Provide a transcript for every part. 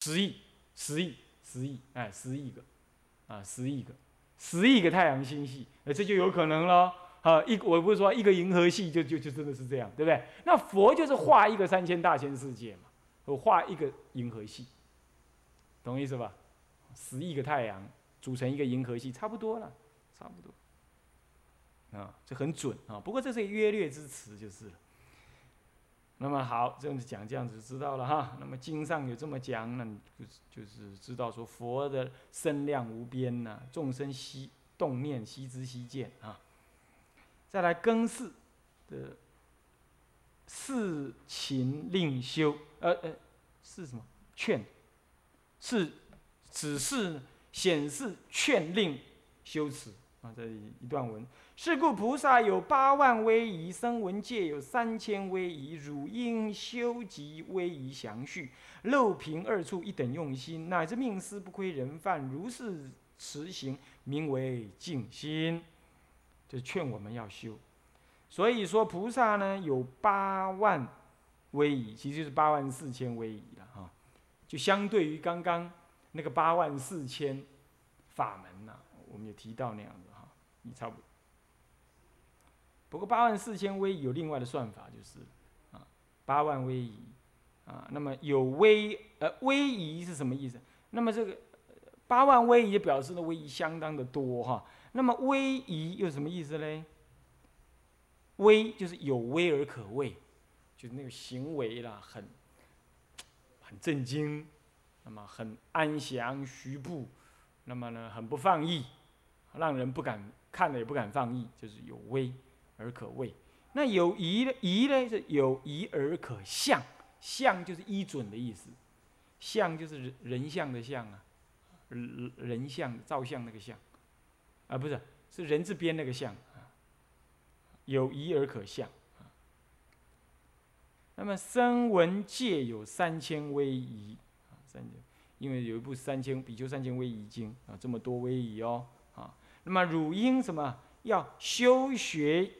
十亿，十亿，十亿，哎，十亿个，啊，十亿个，十亿个太阳星系，哎，这就有可能了。啊，一我不是说一个银河系就就就真的是这样，对不对？那佛就是画一个三千大千世界嘛，我画一个银河系，懂意思吧？十亿个太阳组成一个银河系，差不多了，差不多。啊，这很准啊。不过这是约略之词就是了。那么好，这样子讲，这样子知道了哈。那么经上有这么讲，那就是就是知道说佛的身量无边呐，众生悉动念悉知悉见啊。再来更四的四勤令修，呃呃，是什么？劝，是只是显示劝令修持啊。这一段文，是故菩萨有八万威仪，声闻界有三千威仪，汝应修集威仪详序，漏凭二处一等用心，乃至命思不亏人犯，如是持行，名为静心。就劝我们要修，所以说菩萨呢有八万威仪，其实就是八万四千威仪了哈。就相对于刚刚那个八万四千法门呐，我们也提到那样子你差不多。不过八万四千威仪有另外的算法，就是啊，八万威仪啊，那么有威呃威仪是什么意思？那么这个八万威仪表示的威仪相当的多哈。那么威仪又什么意思嘞？威就是有威而可畏，就是那个行为啦，很很震惊，那么很安详徐步，那么呢很不放逸，让人不敢看了也不敢放逸，就是有威而可畏。那有仪呢？仪呢是有仪而可相，相就是依准的意思，相就是人人像的像啊，人人像照相那个像。啊，不是，是人字边那个相啊，有仪而可相。那么声闻界有三千威仪啊，三千，因为有一部《三千比丘三千威仪经》啊，这么多威仪哦。那么汝应什么？要修学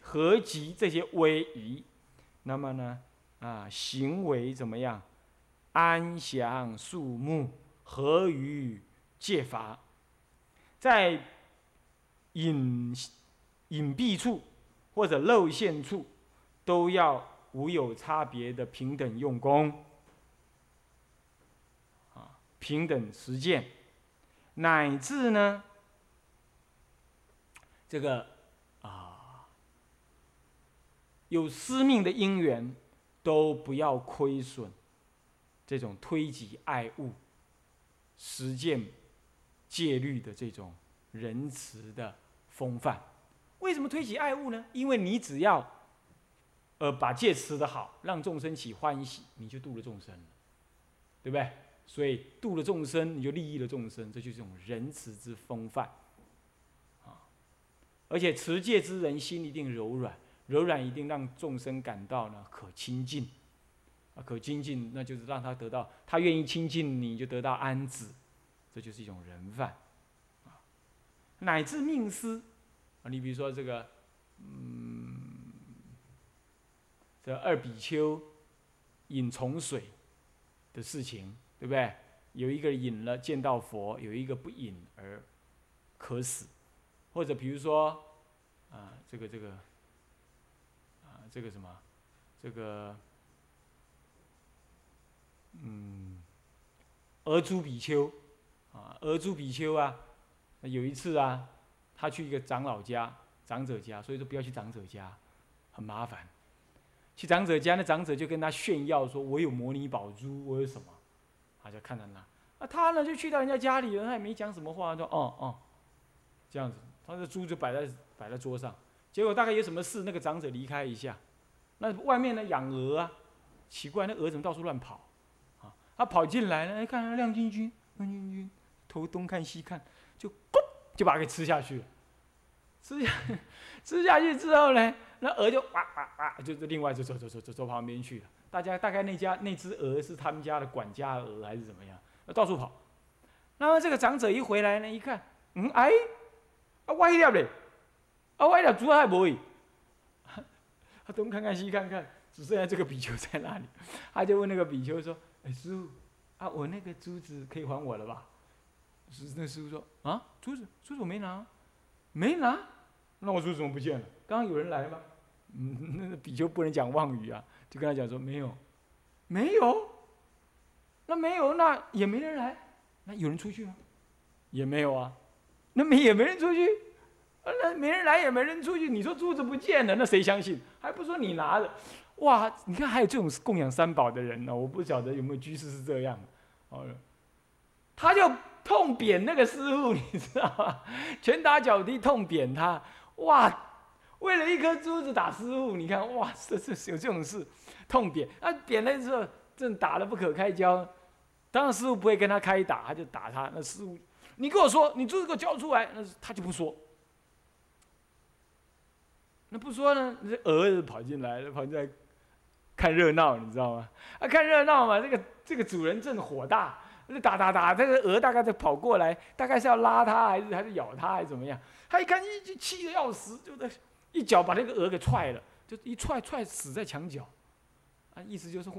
合集这些威仪，那么呢啊，行为怎么样？安详肃穆，合于戒法。在隐隐蔽处或者露馅处，都要无有差别的平等用功，啊，平等实践，乃至呢，这个啊，有私命的因缘，都不要亏损，这种推己爱物，实践。戒律的这种仁慈的风范，为什么推己爱物呢？因为你只要，呃，把戒持的好，让众生起欢喜，你就度了众生了，对不对？所以度了众生，你就利益了众生，这就是一种仁慈之风范，而且持戒之人心一定柔软，柔软一定让众生感到呢可亲近，啊，可亲近，那就是让他得到，他愿意亲近你，就得到安止。这就是一种人犯，啊，乃至命思，啊，你比如说这个，嗯，这二比丘饮重水的事情，对不对？有一个饮了见到佛，有一个不饮而渴死，或者比如说，啊，这个这个，啊，这个什么，这个，嗯，俄珠比丘。啊，俄珠比丘啊，有一次啊，他去一个长老家、长者家，所以说不要去长者家，很麻烦。去长者家，那长者就跟他炫耀说：“我有摩尼宝珠，我有什么？”他就看到那，啊，他呢就去到人家家里了，他也没讲什么话，说：“哦哦，这样子。”他的猪就摆在摆在桌上。结果大概有什么事，那个长者离开一下，那外面呢养鹅啊，奇怪，那鹅怎么到处乱跑？啊，他跑进来了，哎，看亮晶晶，亮晶晶。头东看西看，就咕就把它给吃下去了。吃下 吃下去之后呢，那鹅就哇哇哇，就是另外就走走走走走旁边去了。大家大概那家那只鹅是他们家的管家鹅还是怎么样？到处跑。那么这个长者一回来呢，一看，嗯哎，啊歪掉嘞，啊歪掉，猪还不会。他 东看看西看看，只剩下这个比丘在那里。他就问那个比丘说：“哎师傅，啊，我那个珠子可以还我了吧？师那师傅说啊，珠子珠子我没拿，没拿，那我珠子怎么不见了？刚刚有人来吗？嗯，那个比丘不能讲妄语啊，就跟他讲说没有，没有，那没有，那也没人来，那有人出去吗？也没有啊，那没也没人出去，啊，那没人来也没人出去，你说珠子不见了，那谁相信？还不说你拿了，哇，你看还有这种供养三宝的人呢，我不晓得有没有居士是这样，好了，他就痛扁那个师傅，你知道吗？拳打脚踢痛扁他，哇！为了一颗珠子打师傅，你看哇，这这有这种事，痛扁啊，扁了之后正打得不可开交，当然师傅不会跟他开打，他就打他。那师傅，你跟我说，你就是给我交出来，那他就不说。那不说呢，那鹅就跑进来了，跑进来看热闹，你知道吗？啊，看热闹嘛，这个这个主人正火大，那打打打，这个鹅大概在跑过来，大概是要拉他，还是还是咬他，还是怎么样？他一看，一就气得要死，就在。一脚把那个鹅给踹了，就一踹踹死在墙角，啊，意思就是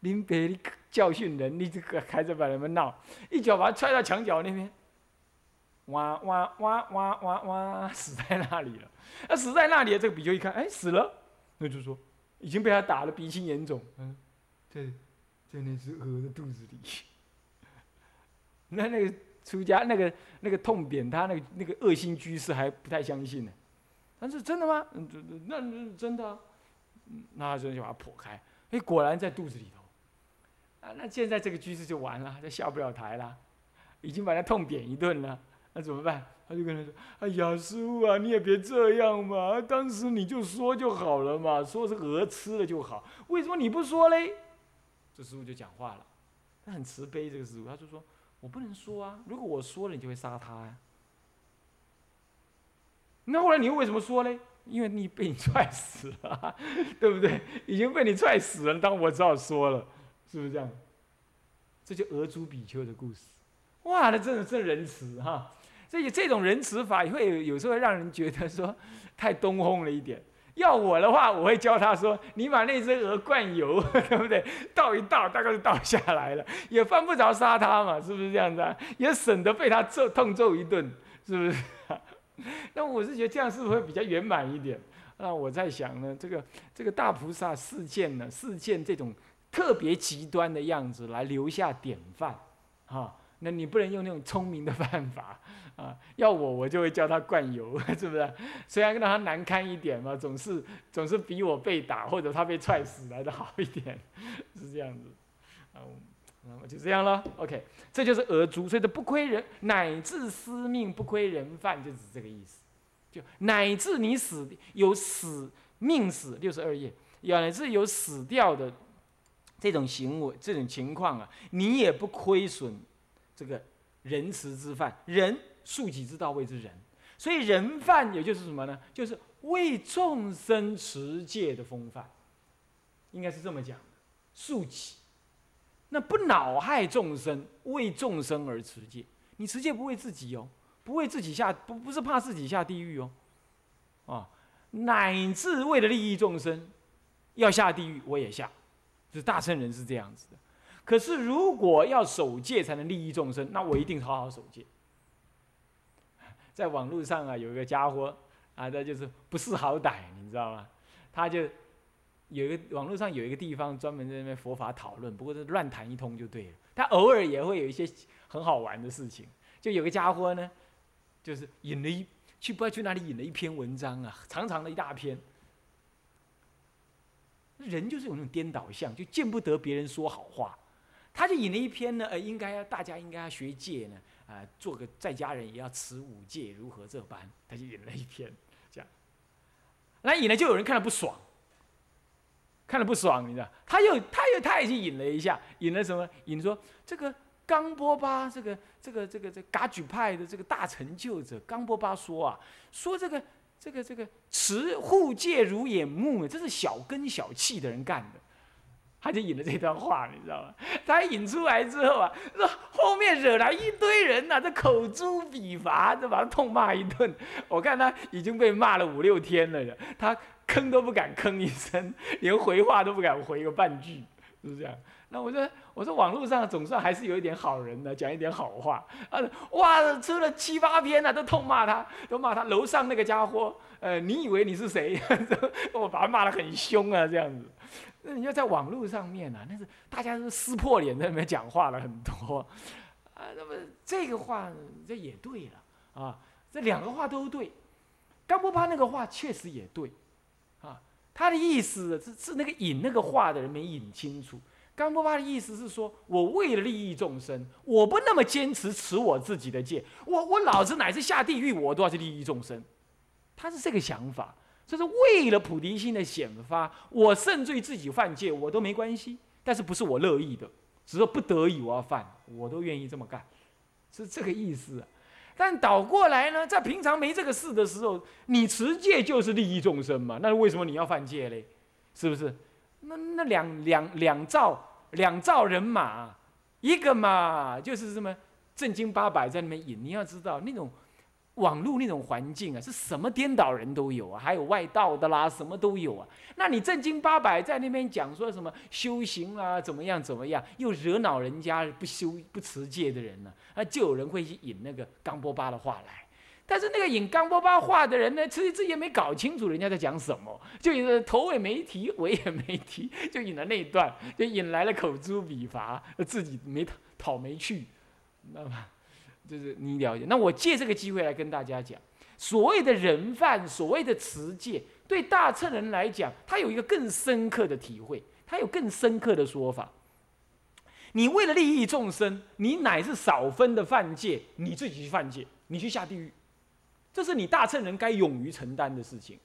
临别教训人，你这个还在把人们闹，一脚把他踹到墙角那边，哇哇哇哇哇哇，死在那里了。那死在那里了，这个比丘一看，哎，死了，那就说已经被他打的鼻青眼肿，嗯，在在那只鹅的肚子里。那那个出家那个那个痛扁他那个那个恶心居士还不太相信呢。但是真的吗？嗯，那那真的，那就就把它破开，哎，果然在肚子里头。啊，那现在这个居士就完了，就下不了台了，已经把他痛扁一顿了，那怎么办？他就跟他说：“哎呀，师傅啊，你也别这样嘛，当时你就说就好了嘛，说是鹅吃了就好，为什么你不说嘞？”这师傅就讲话了，他很慈悲，这个师傅他就说：“我不能说啊，如果我说了，你就会杀他呀。”那后来你又为什么说呢？因为你被你踹死了，对不对？已经被你踹死了，当我只好说了，是不是这样？这就俄猪比丘的故事。哇，那真的真仁慈哈！所以这种仁慈法会有时候会让人觉得说太东风了一点。要我的话，我会教他说：你把那只鹅灌油，对不对？倒一倒，大概就倒下来了，也犯不着杀他嘛，是不是这样子？啊？也省得被他揍痛揍一顿，是不是？那我是觉得这样是不是会比较圆满一点？那我在想呢，这个这个大菩萨示见呢，示见这种特别极端的样子来留下典范，哈。那你不能用那种聪明的办法 啊！要我我就会叫他灌油，是不是？虽然让他难堪一点嘛，总是总是比我被打或者他被踹死来的好一点，是这样子，啊。那么就这样了，OK，这就是鹅足，所以这不亏人，乃至司命不亏人犯，就指这个意思。就乃至你死有死命死六十二页，乃至有死掉的这种行为、这种情况啊，你也不亏损这个仁慈之犯，仁恕己之道谓之仁。所以仁犯也就是什么呢？就是为众生持戒的风范，应该是这么讲，恕己。那不恼害众生，为众生而持戒。你持戒不为自己哦，不为自己下，不不是怕自己下地狱哦，啊，乃至为了利益众生，要下地狱我也下。这大圣人是这样子的。可是如果要守戒才能利益众生，那我一定好好守戒。在网络上啊，有一个家伙啊，他就是不识好歹，你知道吗？他就。有一个网络上有一个地方专门在那边佛法讨论，不过是乱谈一通就对了。他偶尔也会有一些很好玩的事情。就有个家伙呢，就是引了一去不知道去哪里引了一篇文章啊，长长的一大篇。人就是有那种颠倒相，就见不得别人说好话。他就引了一篇呢，呃，应该大家应该要学戒呢，啊，做个在家人也要持五戒，如何这般？他就引了一篇这样。那引了就有人看了不爽。看了不爽，你知道？他又他又他也去引了一下，引了什么？引说这个冈波巴，这个这个这个这噶举派的这个大成就者冈波巴说啊，说这个这个这个持护戒如眼目，这是小根小气的人干的。他就引了这段话，你知道吗？他引出来之后啊，说后面惹来一堆人呐，这口诛笔伐，就把他痛骂一顿。我看他已经被骂了五六天了，他。吭都不敢吭一声，连回话都不敢回个半句，是不是这样？那我说我说网络上总算还是有一点好人的，讲一点好话啊！哇，出了七八篇了，都痛骂他，都骂他楼上那个家伙。呃，你以为你是谁？我把他骂得很凶啊，这样子。那你要在网络上面啊，那是大家都撕破脸在那边讲话了很多啊。那么这个话这也对了啊，这两个话都对。冈波巴那个话确实也对啊，他的意思是是那个引那个话的人没引清楚。冈波巴的意思是说，我为了利益众生，我不那么坚持持我自己的戒，我我老子乃至下地狱，我都要去利益众生。他是这个想法，就是为了菩提心的显发，我甚至于自己犯戒我都没关系，但是不是我乐意的，只是不得已我要犯，我都愿意这么干，是这个意思。但倒过来呢，在平常没这个事的时候，你持戒就是利益众生嘛，那为什么你要犯戒嘞？是不是？那那两两两兆两兆人马，一个嘛就是什么正经八百在那边引。你要知道那种网络那种环境啊，是什么颠倒人都有啊，还有外道的啦，什么都有啊。那你正经八百在那边讲说什么修行啊，怎么样怎么样，又惹恼人家不修不持戒的人呢？啊就有人会去引那个冈波巴的话来。但是那个引冈波巴话的人呢，其实自己也没搞清楚人家在讲什么，就引头尾没提，尾也没提，就引了那一段，就引来了口诛笔伐，自己没讨没去，那么就是你了解。那我借这个机会来跟大家讲，所谓的人犯，所谓的持戒，对大乘人来讲，他有一个更深刻的体会，他有更深刻的说法。你为了利益众生，你乃是少分的犯戒，你自己去犯戒，你去下地狱。这是你大乘人该勇于承担的事情，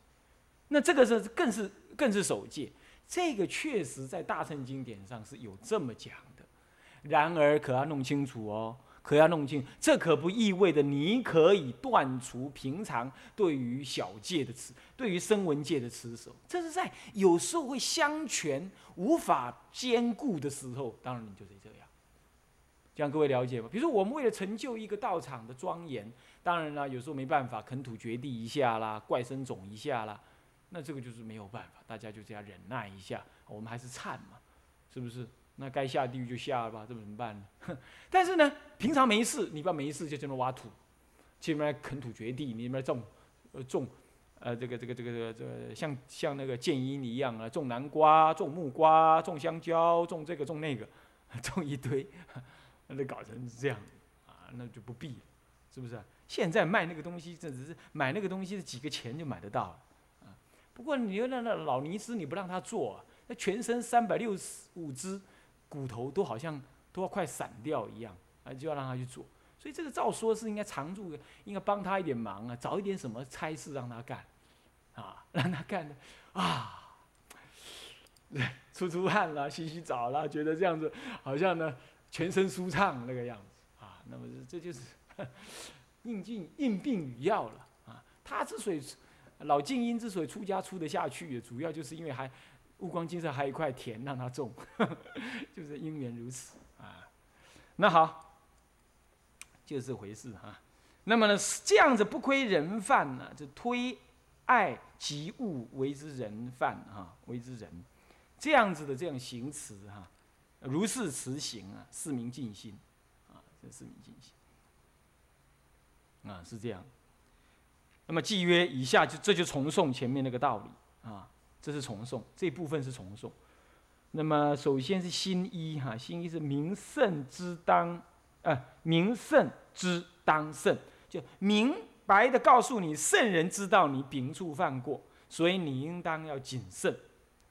那这个是更是更是守戒，这个确实在大乘经典上是有这么讲的。然而可要弄清楚哦，可要弄清，这可不意味着你可以断除平常对于小戒的持，对于声闻戒的持守。这是在有时候会相权无法兼顾的时候，当然你就是这样。这样各位了解吗？比如说我们为了成就一个道场的庄严。当然啦，有时候没办法，垦土掘地一下啦，怪生种一下啦，那这个就是没有办法，大家就这样忍耐一下。我们还是忏嘛，是不是？那该下地狱就下了吧，这怎么办呢？但是呢，平常没事，你不要没事就在那挖土，去那边垦土掘地，你那边种，呃种，呃这个这个这个这个这个像像那个建英一样啊，种南瓜、种木瓜、种香蕉、种这个种那个，种一堆，那就搞成这样啊，那就不必了，是不是？现在卖那个东西，这只是买那个东西是几个钱就买得到了，啊！不过你又让那老尼斯，你不让他做，啊那全身三百六十五只骨头都好像都要快散掉一样，啊，就要让他去做。所以这个照说是应该常住，应该帮他一点忙啊，找一点什么差事让他干，啊，让他干的啊，出出汗了，洗洗澡了，觉得这样子好像呢全身舒畅那个样子啊。那么这就是。应尽应病与药了啊！他之所以老静音之所以出家出得下去，主要就是因为还悟光金色还有一块田让他种，就是因缘如此啊。那好，就这回事哈。那么呢，这样子不亏人犯呢，就推爱及物为之人犯哈，为之人这样子的这样行持哈，如是持行啊，四名尽心啊，这四名尽心。啊，是这样。那么契约以下就这就重诵前面那个道理啊，这是重诵这部分是重诵。那么首先是新一哈，新一是明圣之当，呃，明圣之当圣，就明白的告诉你，圣人知道你秉处犯过，所以你应当要谨慎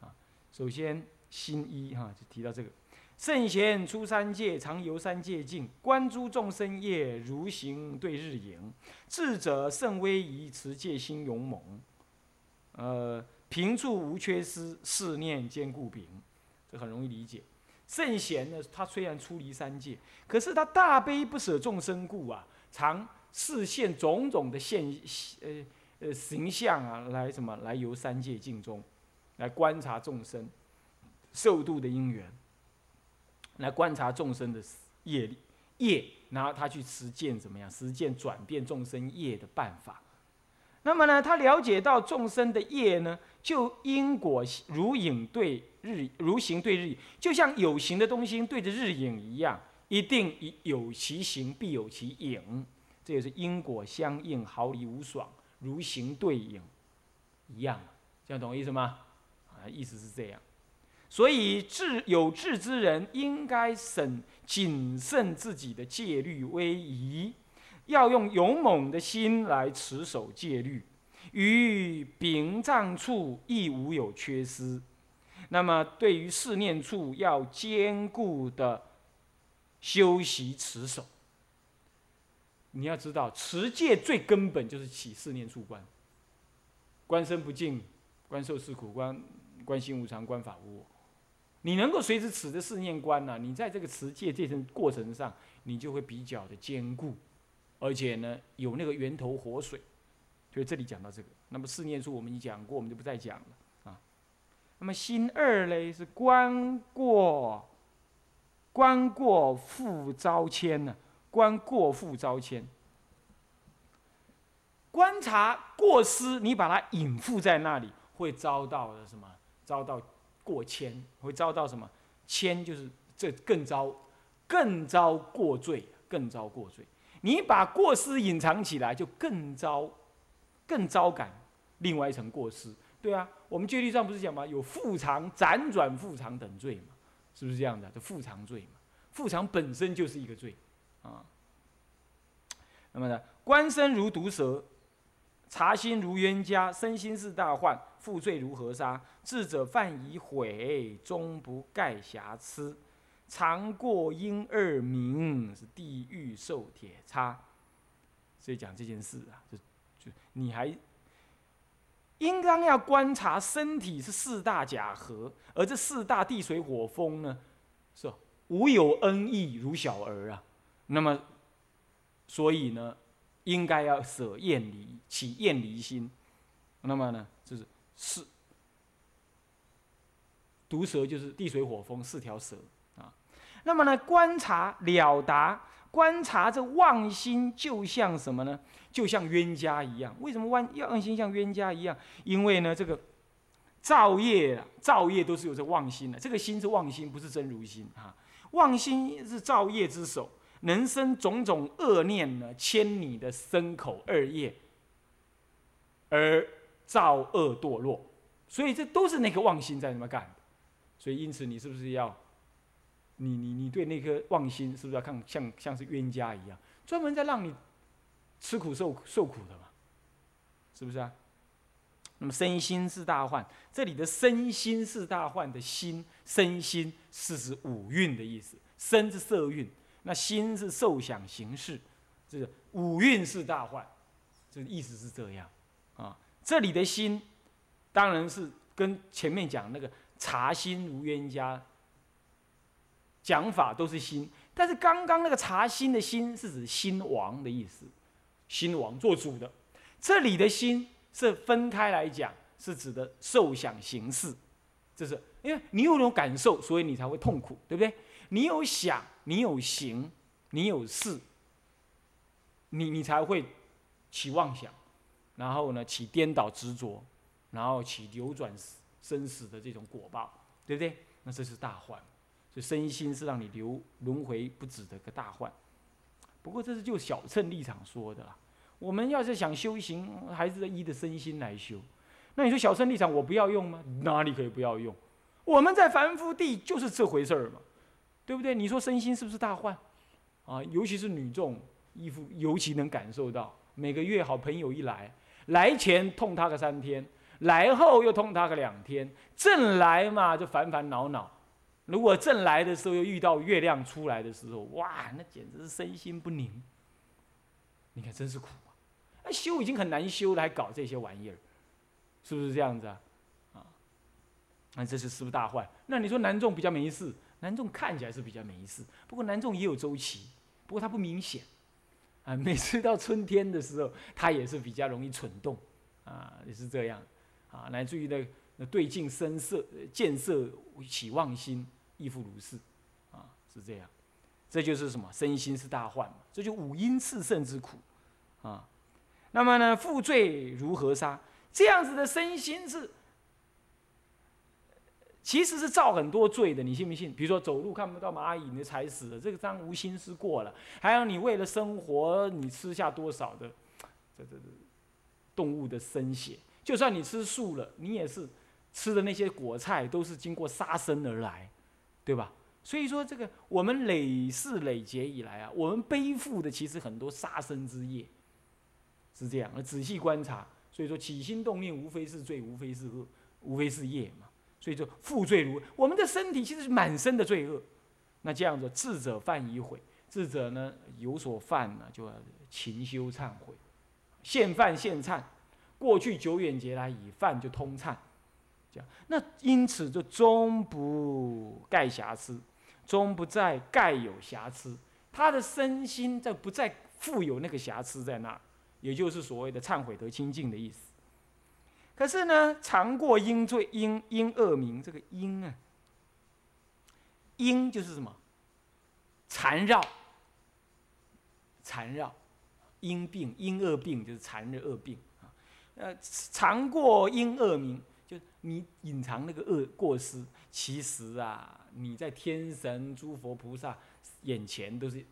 啊。首先新一哈就提到这个。圣贤出三界，常游三界境，观诸众生业，如行对日影。智者甚威仪，持戒心勇猛。呃，平处无缺失，四念坚固禀。这很容易理解。圣贤呢，他虽然出离三界，可是他大悲不舍众生故啊，常视现种种的现呃呃形象啊，来什么来游三界境中，来观察众生受度的因缘。来观察众生的业力业，然后他去实践怎么样？实践转变众生业的办法。那么呢，他了解到众生的业呢，就因果如影对日，如形对日，就像有形的东西对着日影一样，一定有其形必有其影，这也是因果相应，毫厘无爽，如形对影一样，这样懂我意思吗？啊，意思是这样。所以智有智之人应该审谨慎自己的戒律威仪。要用勇猛的心来持守戒律，于屏障处亦无有缺失。那么，对于四念处，要坚固的修习持守。你要知道，持戒最根本就是起四念处观：观身不净，观受是苦，观观心无常，观法无我。你能够随时持着四念观呢？你在这个持戒这层过程上，你就会比较的坚固。而且呢，有那个源头活水，所以这里讲到这个。那么四念处我们已经讲过，我们就不再讲了啊。那么心二嘞是观过，观过复招迁呢？观过复招迁，观察过失，你把它隐覆在那里，会遭到的什么？遭到过谦，会遭到什么？谦就是这更遭，更遭过罪，更遭过罪。你把过失隐藏起来，就更糟，更糟感。另外一层过失，对啊，我们戒律上不是讲吗？有复藏、辗转复藏等罪嘛，是不是这样的？这复藏罪嘛，复藏本身就是一个罪，啊。那么呢，观身如毒蛇，察心如冤家，身心是大患，负罪如河沙。智者犯已悔，终不盖瑕疵。常过阴二名是地狱受铁叉，所以讲这件事啊，就就你还应当要观察身体是四大假合，而这四大地水火风呢，是无有恩义如小儿啊。那么，所以呢，应该要舍厌离，起厌离心。那么呢，就是四毒蛇就是地水火风四条蛇。那么呢，观察了达，观察这妄心，就像什么呢？就像冤家一样。为什么妄妄心像冤家一样？因为呢，这个造业啊，造业都是有这妄心的。这个心是妄心，不是真如心啊。妄心是造业之首，能生种种恶念呢，牵你的身口二业，而造恶堕落。所以这都是那个妄心在那么干。所以因此，你是不是要？你你你对那颗妄心是不是要看像像是冤家一样，专门在让你吃苦受受苦的嘛？是不是啊？那么身心是大患，这里的身心是大患的心，身心是指五蕴的意思，身是色蕴，那心是受想行识，这个五蕴是大患，这意思是这样啊。这里的心当然是跟前面讲那个茶心如冤家。讲法都是心，但是刚刚那个查心的心是指心王的意思，心王做主的。这里的心是分开来讲，是指的受想行识，这是因为你有那种感受，所以你才会痛苦，对不对？你有想，你有行，你有事，你你才会起妄想，然后呢起颠倒执着，然后起流转生死的这种果报，对不对？那这是大患。所以身心是让你流轮回不止的个大患，不过这是就小乘立场说的啦。我们要是想修行，还是依的身心来修。那你说小乘立场我不要用吗？哪里可以不要用？我们在凡夫地就是这回事儿嘛，对不对？你说身心是不是大患？啊，尤其是女众，衣服尤其能感受到。每个月好朋友一来，来前痛他个三天，来后又痛他个两天，正来嘛就烦烦恼恼。如果正来的时候又遇到月亮出来的时候，哇，那简直是身心不宁。你看，真是苦啊！那修已经很难修了，还搞这些玩意儿，是不是这样子啊？啊，那这是是不是大坏？那你说南众比较没事，南众看起来是比较没事，不过南众也有周期，不过它不明显啊。每次到春天的时候，它也是比较容易蠢动啊，也是这样啊，乃至于那那对镜生色，见色起妄心。亦复如是，啊，是这样，这就是什么？身心是大患嘛，这就五阴炽盛之苦，啊。那么呢，负罪如何杀？这样子的身心是，其实是造很多罪的，你信不信？比如说走路看不到蚂蚁，你踩死了，这个当无心思过了。还有你为了生活，你吃下多少的这这这动物的生血？就算你吃素了，你也是吃的那些果菜都是经过杀生而来，对吧？所以说这个我们累世累劫以来啊，我们背负的其实很多杀生之业，是这样。仔细观察，所以说起心动念无非是罪，无非是恶，无非是业嘛。所以说负罪如我们的身体其实是满身的罪恶。那这样子智者犯已悔，智者呢有所犯呢，就要勤修忏悔，现犯现忏。过去久远劫来已犯就通忏，这样。那因此就终不盖瑕疵。终不再盖有瑕疵，他的身心在不再富有那个瑕疵在那，也就是所谓的忏悔得清净的意思。可是呢，常过因罪因因恶名，这个因啊，因就是什么？缠绕，缠绕，因病因恶病就是缠着恶病啊。呃，常过因恶名，你隐藏那个恶过失，其实啊。你在天神、诸佛菩萨眼前都是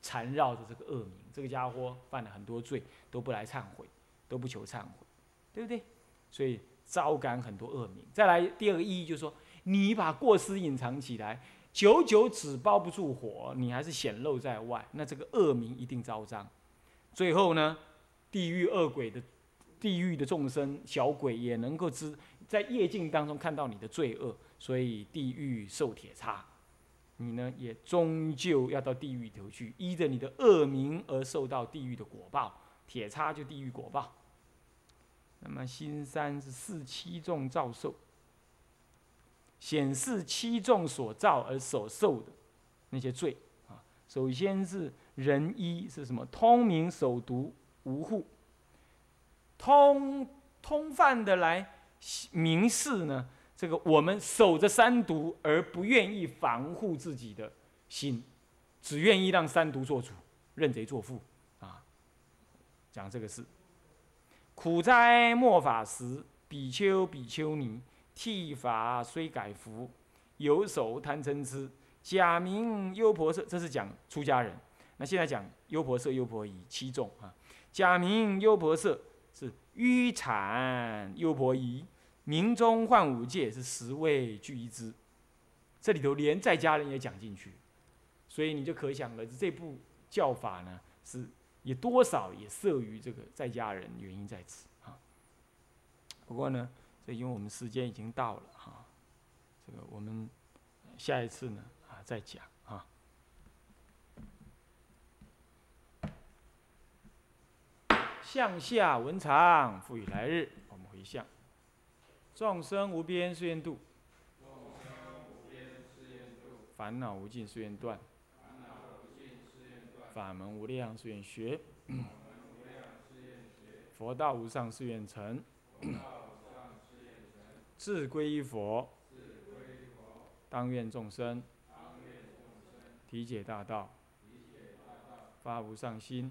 缠绕着这个恶名，这个家伙犯了很多罪，都不来忏悔，都不求忏悔，对不对？所以招感很多恶名。再来第二个意义就是说，你把过失隐藏起来，久久纸包不住火，你还是显露在外，那这个恶名一定招彰。最后呢，地狱恶鬼的地狱的众生小鬼也能够知在业境当中看到你的罪恶。所以地狱受铁叉，你呢也终究要到地狱里头去，依着你的恶名而受到地狱的果报。铁叉就地狱果报。那么新三是四七众造受，显示七众所造而所受的那些罪啊。首先是人一是什么？通明守独无护，通通犯的来明示呢？这个我们守着三毒而不愿意防护自己的心，只愿意让三毒做主，认贼作父啊！讲这个事。苦哉末法时，比丘比丘尼剃发虽改服，有手贪嗔痴，假名优婆塞。这是讲出家人。那现在讲优婆塞、优婆夷七众啊。假名优婆塞是愚产优婆夷。明中换五戒是十位俱一支，这里头连在家人也讲进去，所以你就可想而知，这部教法呢是也多少也摄于这个在家人，原因在此啊。不过呢，这因为我们时间已经到了哈，这个我们下一次呢啊再讲啊。向下文长，赋予来日，我们回向。众生无边誓愿度，烦恼无尽誓愿断，法门无量誓愿学，佛道无上誓愿成，自归依佛，当愿众生。体解大道，发无上心，